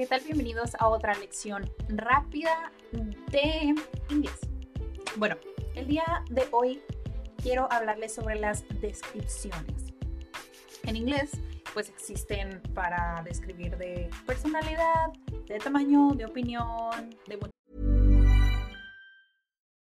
¿qué tal? Bienvenidos a otra lección rápida de inglés. Bueno, el día de hoy quiero hablarles sobre las descripciones. En inglés, pues existen para describir de personalidad, de tamaño, de opinión, de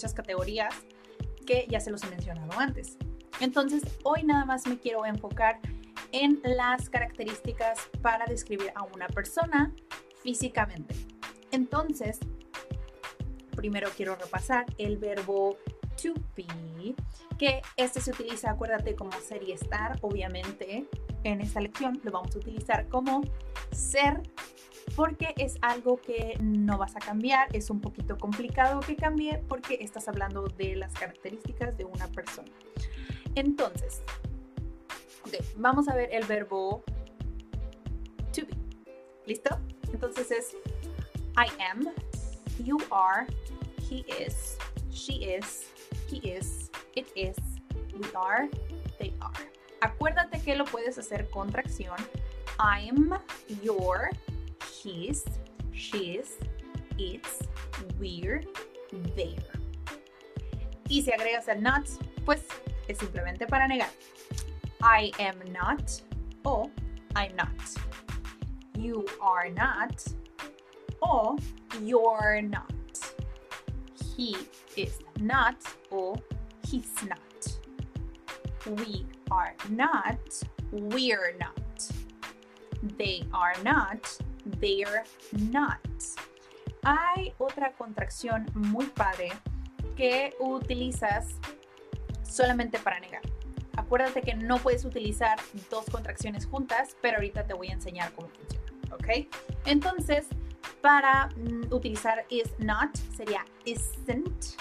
Muchas categorías que ya se los he mencionado antes. Entonces, hoy nada más me quiero enfocar en las características para describir a una persona físicamente. Entonces, primero quiero repasar el verbo to be, que este se utiliza, acuérdate, como ser y estar, obviamente. En esta lección lo vamos a utilizar como ser porque es algo que no vas a cambiar, es un poquito complicado que cambie porque estás hablando de las características de una persona. Entonces, vamos a ver el verbo to be. ¿Listo? Entonces es I am, you are, he is, she is, he is, it is, we are, they are. Acuérdate que lo puedes hacer con tracción. I'm, your, his, she's, it's, we're, there. Y si agregas el not, pues es simplemente para negar. I am not o I'm not. You are not o you're not. He is not o he's not. We are not, we're not. They are not, they're not. Hay otra contracción muy padre que utilizas solamente para negar. Acuérdate que no puedes utilizar dos contracciones juntas, pero ahorita te voy a enseñar cómo funciona, ¿ok? Entonces, para mm, utilizar is not sería isn't,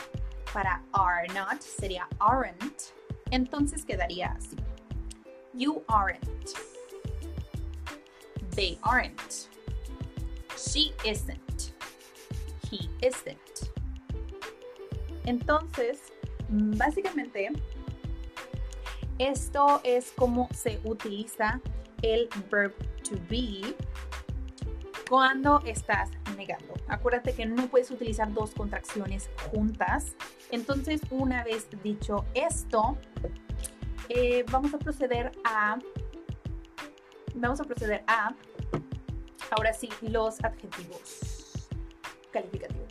para are not sería aren't, entonces quedaría así. You aren't. They aren't. She isn't. He isn't. Entonces, básicamente, esto es como se utiliza el verb to be cuando estás negando. Acuérdate que no puedes utilizar dos contracciones juntas. Entonces, una vez dicho esto, eh, vamos a proceder a vamos a proceder a ahora sí los adjetivos calificativos.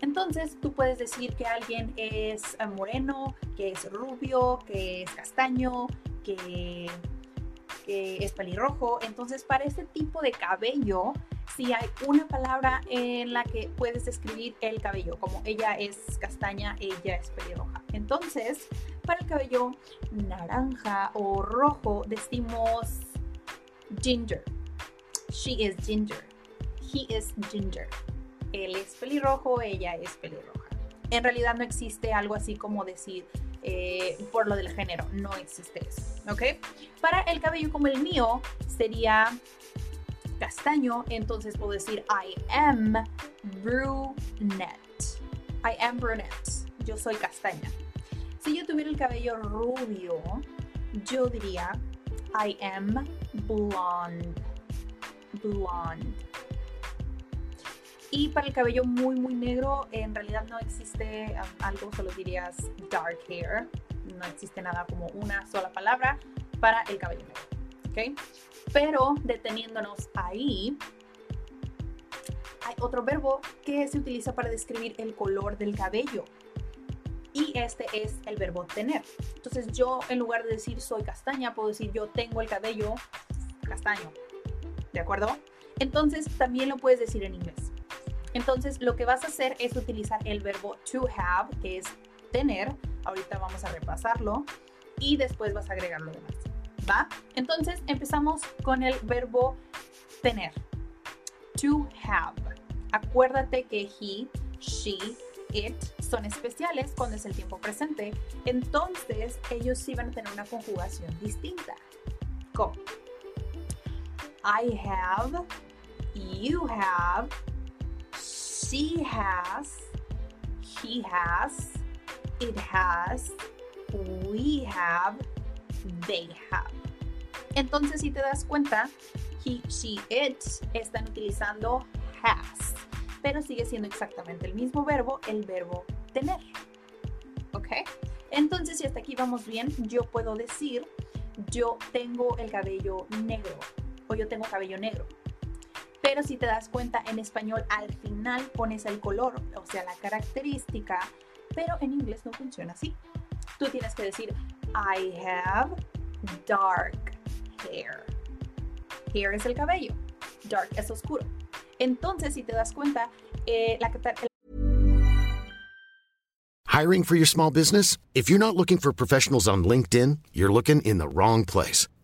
Entonces tú puedes decir que alguien es moreno, que es rubio, que es castaño, que, es pelirrojo. Entonces para este tipo de cabello, si hay una palabra en la que puedes describir el cabello, como ella es castaña, ella es pelirroja. Entonces, para el cabello naranja o rojo decimos ginger. She is ginger. He is ginger. Él es pelirrojo, ella es pelirroja. En realidad no existe algo así como decir eh, por lo del género. No existe eso. ¿Ok? Para el cabello como el mío sería castaño, entonces puedo decir I am brunette. I am brunette. Yo soy castaña. Si yo tuviera el cabello rubio, yo diría I am blonde. Blonde. Y para el cabello muy, muy negro, en realidad no existe um, algo, solo dirías dark hair. No existe nada como una sola palabra para el cabello negro. ¿Ok? Pero deteniéndonos ahí, hay otro verbo que se utiliza para describir el color del cabello. Y este es el verbo tener. Entonces yo en lugar de decir soy castaña, puedo decir yo tengo el cabello castaño. ¿De acuerdo? Entonces también lo puedes decir en inglés. Entonces lo que vas a hacer es utilizar el verbo to have, que es tener. Ahorita vamos a repasarlo. Y después vas a agregar lo demás. ¿Va? Entonces empezamos con el verbo tener. To have. Acuérdate que he, she, it son especiales cuando es el tiempo presente. Entonces ellos sí van a tener una conjugación distinta. ¿Cómo? I have, you have, she has, he has, it has, we have, they have. Entonces, si te das cuenta, he, she, it están utilizando has, pero sigue siendo exactamente el mismo verbo, el verbo tener. ¿Ok? Entonces, si hasta aquí vamos bien, yo puedo decir, yo tengo el cabello negro o yo tengo cabello negro. Pero si te das cuenta, en español al final pones el color, o sea, la característica, pero en inglés no funciona así. Tú tienes que decir, I have dark hair. Hair es el cabello, dark es oscuro. Entonces, si te das cuenta, eh, la, Hiring for your small business? If you're not looking for professionals on LinkedIn, you're looking in the wrong place.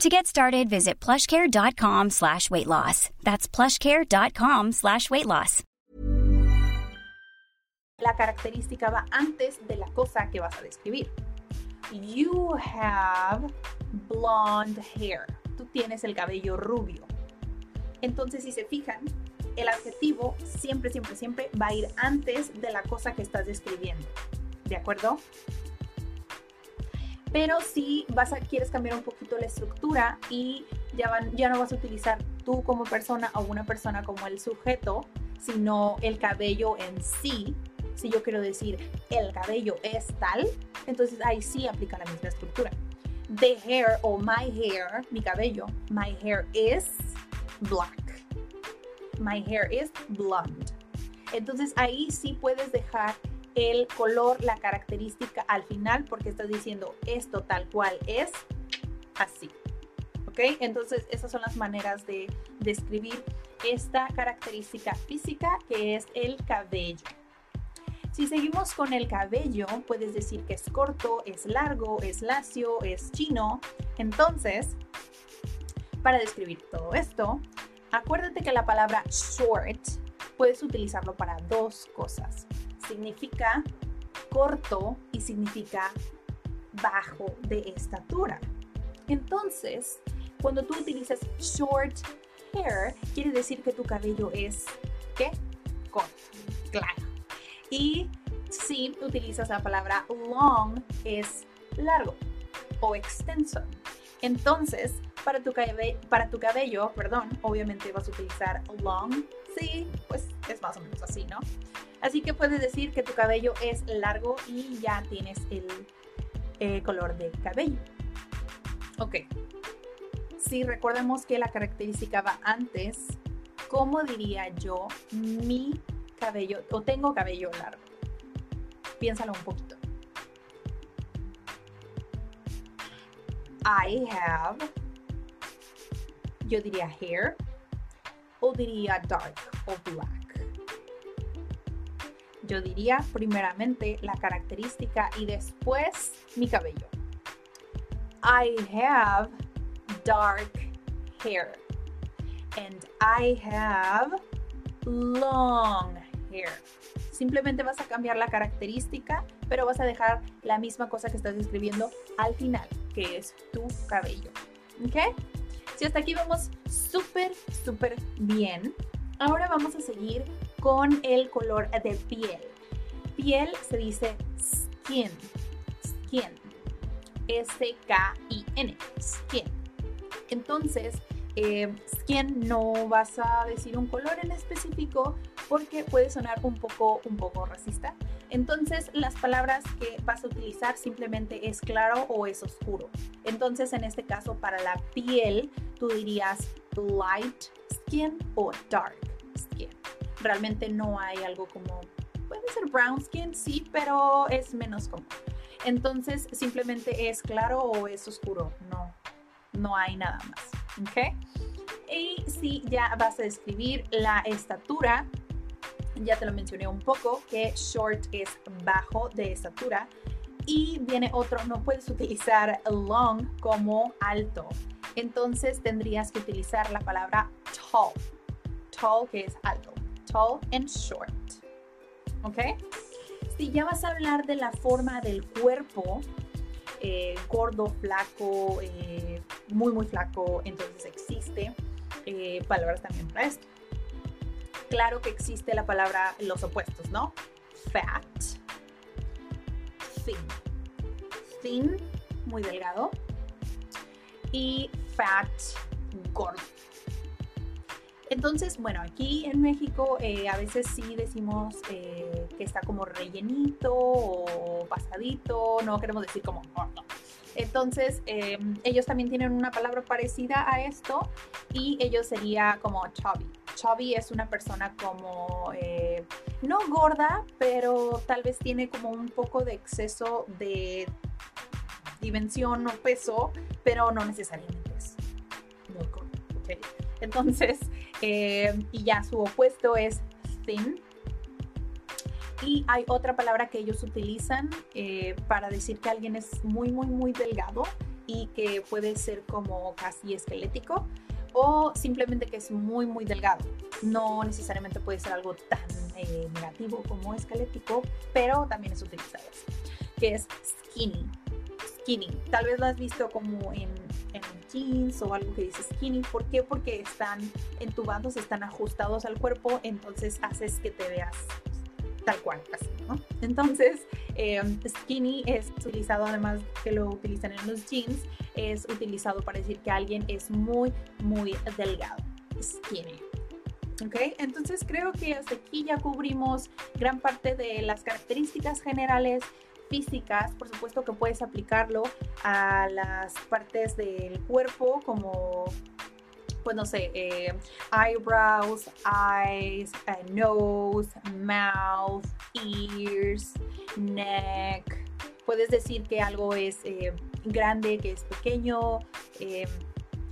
To get started, visit plushcare.com slash weight loss. That's plushcare.com slash weight loss. La característica va antes de la cosa que vas a describir. You have blonde hair. Tú tienes el cabello rubio. Entonces, si se fijan, el adjetivo siempre, siempre, siempre va a ir antes de la cosa que estás describiendo. ¿De acuerdo? Pero si vas a, quieres cambiar un poquito la estructura y ya, van, ya no vas a utilizar tú como persona o una persona como el sujeto, sino el cabello en sí, si yo quiero decir el cabello es tal, entonces ahí sí aplica la misma estructura. The hair o my hair, mi cabello, my hair is black. My hair is blonde. Entonces ahí sí puedes dejar el color, la característica al final porque estás diciendo esto tal cual es así. ¿Ok? Entonces esas son las maneras de describir esta característica física que es el cabello. Si seguimos con el cabello, puedes decir que es corto, es largo, es lacio, es chino. Entonces, para describir todo esto, acuérdate que la palabra short puedes utilizarlo para dos cosas. Significa corto y significa bajo de estatura. Entonces, cuando tú utilizas short hair, quiere decir que tu cabello es, ¿qué? Corto, claro. Y si utilizas la palabra long, es largo o extenso. Entonces, para tu, cabello, para tu cabello, perdón, obviamente vas a utilizar long. Sí, pues es más o menos así, ¿no? Así que puedes decir que tu cabello es largo y ya tienes el eh, color de cabello. Ok. Si recordemos que la característica va antes, ¿cómo diría yo mi cabello o tengo cabello largo? Piénsalo un poquito. I have, yo diría hair o diría dark o black. Yo diría primeramente la característica y después mi cabello. I have dark hair and I have long hair. Simplemente vas a cambiar la característica, pero vas a dejar la misma cosa que estás describiendo al final, que es tu cabello. ¿Ok? Si hasta aquí vamos súper, súper bien, ahora vamos a seguir con el color de piel. Piel se dice skin. skin. S-K-I-N. Skin. Entonces, eh, skin no vas a decir un color en específico porque puede sonar un poco, un poco racista. Entonces, las palabras que vas a utilizar simplemente es claro o es oscuro. Entonces, en este caso, para la piel, tú dirías light skin o dark skin. Realmente no hay algo como, puede ser brown skin, sí, pero es menos común. Entonces, simplemente es claro o es oscuro. No, no hay nada más. ¿Ok? Y si ya vas a describir la estatura, ya te lo mencioné un poco, que short es bajo de estatura. Y viene otro, no puedes utilizar long como alto. Entonces tendrías que utilizar la palabra tall. Tall que es alto. Tall and short. ¿Ok? Si ya vas a hablar de la forma del cuerpo, eh, gordo, flaco, eh, muy, muy flaco, entonces existe eh, palabras también para esto claro que existe la palabra los opuestos, ¿no? Fat, thin. Thin, muy delgado. Y fat, gordo. Entonces, bueno, aquí en México eh, a veces sí decimos eh, que está como rellenito o pasadito, no queremos decir como gordo. Entonces, em, ellos también tienen una palabra parecida a esto y ellos sería como chubby. Chubby es una persona como, eh, no gorda, pero tal vez tiene como un poco de exceso de dimensión o peso, pero no necesariamente es muy gordo. Entonces, eh, y ya su opuesto es thin. Y hay otra palabra que ellos utilizan eh, para decir que alguien es muy, muy, muy delgado y que puede ser como casi esquelético o simplemente que es muy, muy delgado. No necesariamente puede ser algo tan eh, negativo como esquelético, pero también es utilizado, que es skinny. Skinny. Tal vez lo has visto como en, en jeans o algo que dice skinny. ¿Por qué? Porque están entubados, están ajustados al cuerpo, entonces haces que te veas tal cual, así, ¿no? Entonces, eh, skinny es utilizado, además que lo utilizan en los jeans, es utilizado para decir que alguien es muy, muy delgado. Skinny. ¿Ok? Entonces creo que hasta aquí ya cubrimos gran parte de las características generales físicas, por supuesto que puedes aplicarlo a las partes del cuerpo como pues no sé, eh, eyebrows, eyes, eh, nose, mouth, ears, neck. Puedes decir que algo es eh, grande, que es pequeño,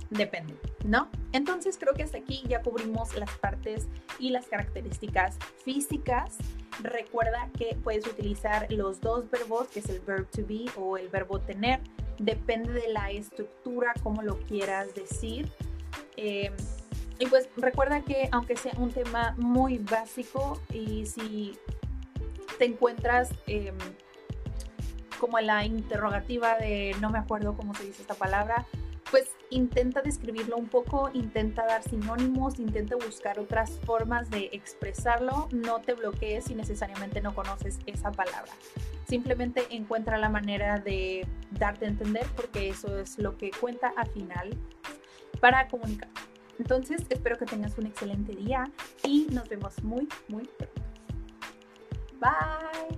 depende, ¿no? Entonces creo que hasta aquí ya cubrimos las partes y las características físicas. Recuerda que puedes utilizar los dos verbos, que es el verb to be o el verbo tener. Depende de la estructura, como lo quieras decir. Eh, y pues recuerda que aunque sea un tema muy básico y si te encuentras em, como en la interrogativa de no me acuerdo cómo se dice esta palabra, pues intenta describirlo un poco, intenta dar sinónimos, intenta buscar otras formas de expresarlo, no te bloquees si necesariamente no conoces esa palabra. Simplemente encuentra la manera de darte a entender porque eso es lo que cuenta al final para comunicar. Entonces, espero que tengas un excelente día y nos vemos muy, muy pronto. Bye.